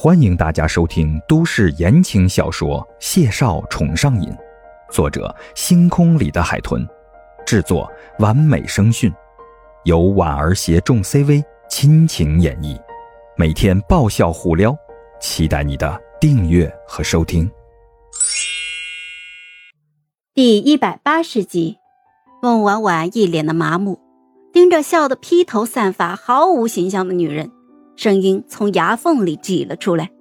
欢迎大家收听都市言情小说《谢少宠上瘾》，作者：星空里的海豚，制作：完美声讯，由婉儿携众 CV 亲情演绎，每天爆笑互撩，期待你的订阅和收听。第一百八十集，孟婉婉一脸的麻木，盯着笑得披头散发、毫无形象的女人。声音从牙缝里挤了出来：“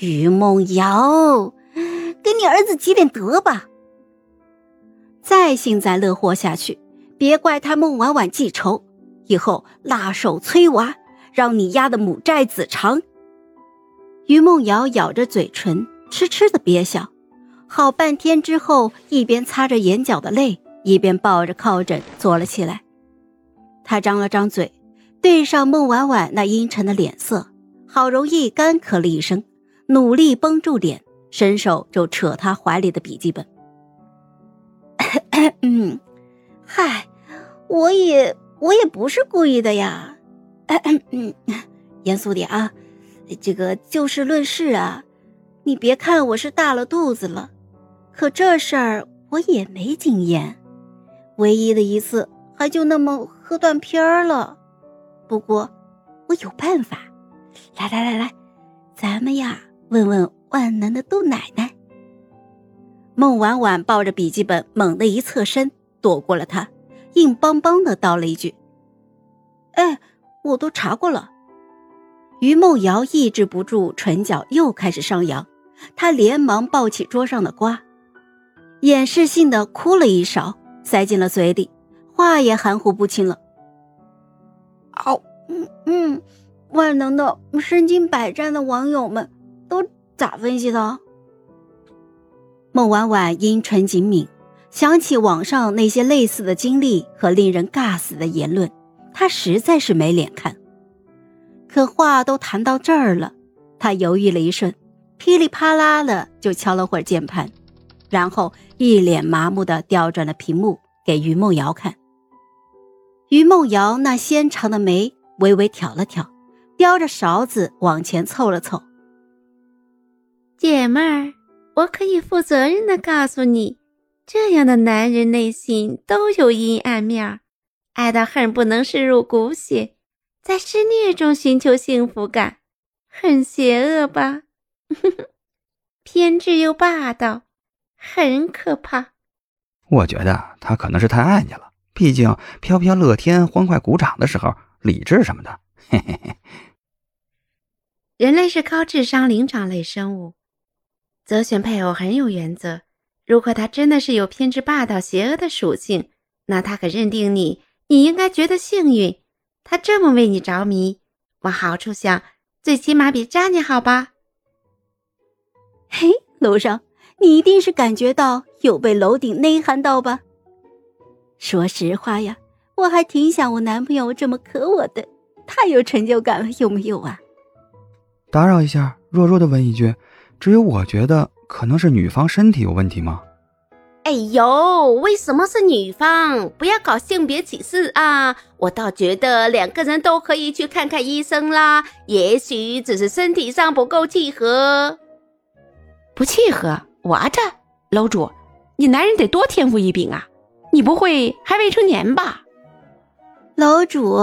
于梦瑶，给你儿子积点德吧。再幸灾乐祸下去，别怪他孟婉婉记仇，以后辣手摧娃，让你丫的母债子偿。”于梦瑶咬着嘴唇，痴痴的憋笑，好半天之后，一边擦着眼角的泪，一边抱着靠枕坐了起来。他张了张嘴。对上孟婉婉那阴沉的脸色，好容易干咳了一声，努力绷住脸，伸手就扯他怀里的笔记本。嗯，嗨，我也我也不是故意的呀。嗯，严肃点啊，这个就事论事啊。你别看我是大了肚子了，可这事儿我也没经验，唯一的一次还就那么喝断片儿了。不过，我有办法。来来来来，咱们呀，问问万能的杜奶奶。孟婉婉抱着笔记本，猛地一侧身，躲过了他，硬邦邦的道了一句：“哎，我都查过了。”于梦瑶抑制不住，唇角又开始上扬，她连忙抱起桌上的瓜，掩饰性的哭了一勺，塞进了嘴里，话也含糊不清了。哦，嗯嗯，万能的、身经百战的网友们都咋分析的？孟婉婉阴唇紧抿，想起网上那些类似的经历和令人尬死的言论，她实在是没脸看。可话都谈到这儿了，她犹豫了一瞬，噼里啪啦的就敲了会儿键盘，然后一脸麻木的调转了屏幕给于梦瑶看。于梦瑶那纤长的眉微微挑了挑，叼着勺子往前凑了凑。姐妹儿，我可以负责任的告诉你，这样的男人内心都有阴暗面爱到恨不能渗入骨血，在施虐中寻求幸福感，很邪恶吧？偏执又霸道，很可怕。我觉得他可能是太爱你了。毕竟飘飘乐天欢快鼓掌的时候，理智什么的，嘿嘿嘿。人类是高智商灵长类生物，择选配偶很有原则。如果他真的是有偏执、霸道、邪恶的属性，那他可认定你，你应该觉得幸运。他这么为你着迷，往好处想，最起码比渣你好吧？嘿，楼上，你一定是感觉到有被楼顶内涵到吧？说实话呀，我还挺想我男朋友这么可我的，太有成就感了，有没有啊？打扰一下，弱弱的问一句，只有我觉得可能是女方身体有问题吗？哎呦，为什么是女方？不要搞性别歧视啊！我倒觉得两个人都可以去看看医生啦，也许只是身体上不够契合。不契合？我这楼主，你男人得多天赋异禀啊！你不会还未成年吧，楼主？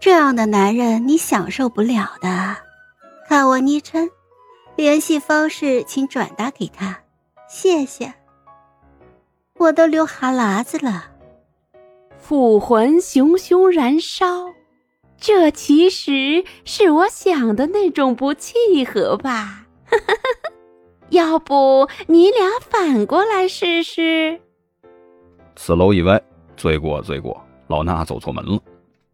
这样的男人你享受不了的。看我昵称，联系方式请转达给他，谢谢。我都流哈喇子了，腐魂熊熊燃烧，这其实是我想的那种不契合吧？要不你俩反过来试试？此楼以外，罪过罪过，老衲走错门了，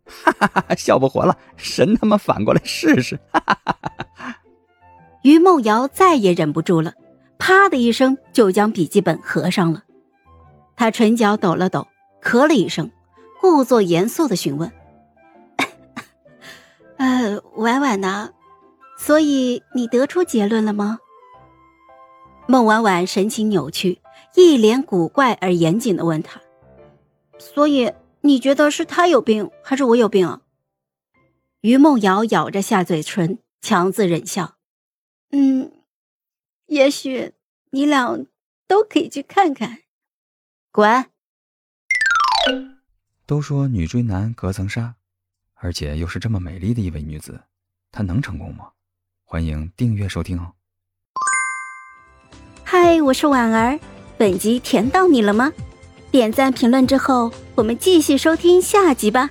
哈哈哈！笑不活了，神他妈反过来试试！哈哈哈哈于梦瑶再也忍不住了，啪的一声就将笔记本合上了。他唇角抖了抖，咳了一声，故作严肃的询问：“呃，婉婉呢？所以你得出结论了吗？”孟婉婉神情扭曲。一脸古怪而严谨的问他：“所以你觉得是他有病，还是我有病啊？”于梦瑶咬着下嘴唇，强自忍笑：“嗯，也许你俩都可以去看看。滚！都说女追男隔层纱，而且又是这么美丽的一位女子，她能成功吗？欢迎订阅收听哦。嗨，我是婉儿，本集甜到你了吗？点赞评论之后，我们继续收听下集吧。